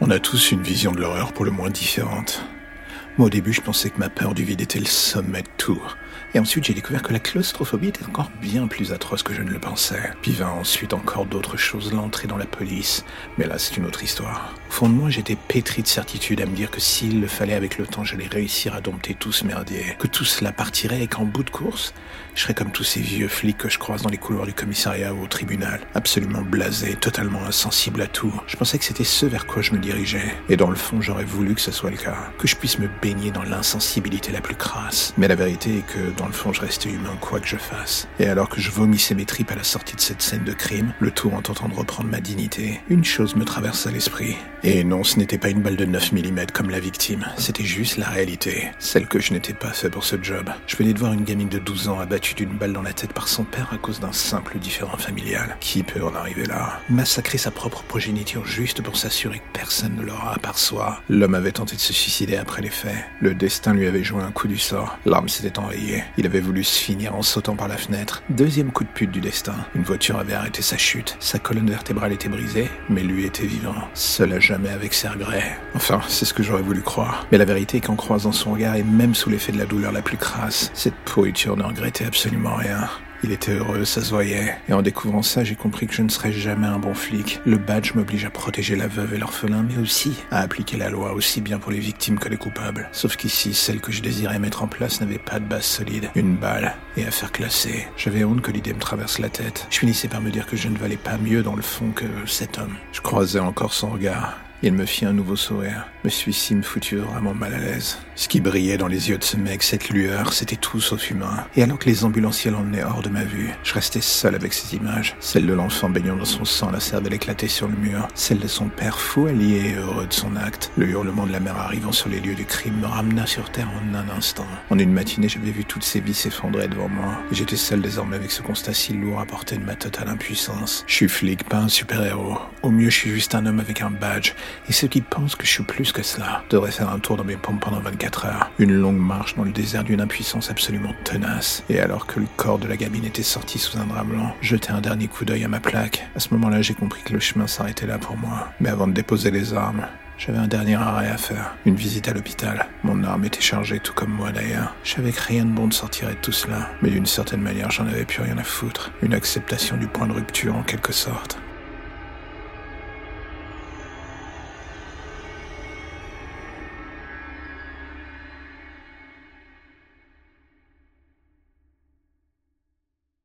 On a tous une vision de l'horreur pour le moins différente. Moi, au début, je pensais que ma peur du vide était le sommet de tout. Et ensuite, j'ai découvert que la claustrophobie était encore bien plus atroce que je ne le pensais. Puis vint ensuite encore d'autres choses, l'entrée dans la police. Mais là, c'est une autre histoire. Au fond de moi, j'étais pétri de certitude à me dire que s'il le fallait avec le temps, j'allais réussir à dompter tout ce merdier. Que tout cela partirait et qu'en bout de course, je serais comme tous ces vieux flics que je croise dans les couloirs du commissariat ou au tribunal. Absolument blasé, totalement insensible à tout. Je pensais que c'était ce vers quoi je me dirigeais. Et dans le fond, j'aurais voulu que ce soit le cas. Que je puisse me baigner dans l'insensibilité la plus crasse. Mais la vérité est que dans le fond, je restais humain quoi que je fasse. Et alors que je vomissais mes tripes à la sortie de cette scène de crime, le tout en tentant de reprendre ma dignité, une chose me traversa l'esprit. Et non, ce n'était pas une balle de 9 mm comme la victime, c'était juste la réalité. Celle que je n'étais pas fait pour ce job. Je venais de voir une gamine de 12 ans abattue d'une balle dans la tête par son père à cause d'un simple différend familial. Qui peut en arriver là? Massacrer sa propre progéniture juste pour s'assurer que personne ne l'aura à part soi. L'homme avait tenté de se suicider après les faits. Le destin lui avait joué un coup du sort. L'arme s'était enrayée. Il avait voulu se finir en sautant par la fenêtre. Deuxième coup de pute du destin. Une voiture avait arrêté sa chute. Sa colonne vertébrale était brisée, mais lui était vivant. Seul à jamais avec ses regrets. Enfin, c'est ce que j'aurais voulu croire. Mais la vérité est qu'en croisant son regard et même sous l'effet de la douleur la plus crasse, cette pourriture ne regrettait absolument rien. Il était heureux, ça se voyait. Et en découvrant ça, j'ai compris que je ne serais jamais un bon flic. Le badge m'oblige à protéger la veuve et l'orphelin, mais aussi à appliquer la loi aussi bien pour les victimes que les coupables. Sauf qu'ici, celle que je désirais mettre en place n'avait pas de base solide. Une balle et à faire classer. J'avais honte que l'idée me traverse la tête. Je finissais par me dire que je ne valais pas mieux dans le fond que cet homme. Je croisais encore son regard. Il me fit un nouveau sourire. Mais celui-ci me foutu vraiment mal à l'aise. Ce qui brillait dans les yeux de ce mec, cette lueur, c'était tout sauf humain. Et alors que les ambulanciers l'emmenaient hors de ma vue, je restais seul avec ces images. Celle de l'enfant baignant dans son sang, la cervelle éclatée sur le mur. Celle de son père fou, allié et heureux de son acte. Le hurlement de la mère arrivant sur les lieux du crime me ramena sur terre en un instant. En une matinée, j'avais vu toutes ces vies s'effondrer devant moi. J'étais seul désormais avec ce constat si lourd à porter de ma totale impuissance. Je suis flic, pas un super-héros. Au mieux, je suis juste un homme avec un badge. Et ceux qui pensent que je suis plus que cela devraient faire un tour dans mes pompes pendant 24 heures. Une longue marche dans le désert d'une impuissance absolument tenace. Et alors que le corps de la gamine était sorti sous un drap blanc, jeter un dernier coup d'œil à ma plaque. À ce moment-là, j'ai compris que le chemin s'arrêtait là pour moi. Mais avant de déposer les armes, j'avais un dernier arrêt à faire, une visite à l'hôpital. Mon arme était chargée, tout comme moi d'ailleurs. Je savais que rien de bon ne sortirait de tout cela, mais d'une certaine manière, j'en avais plus rien à foutre. Une acceptation du point de rupture en quelque sorte.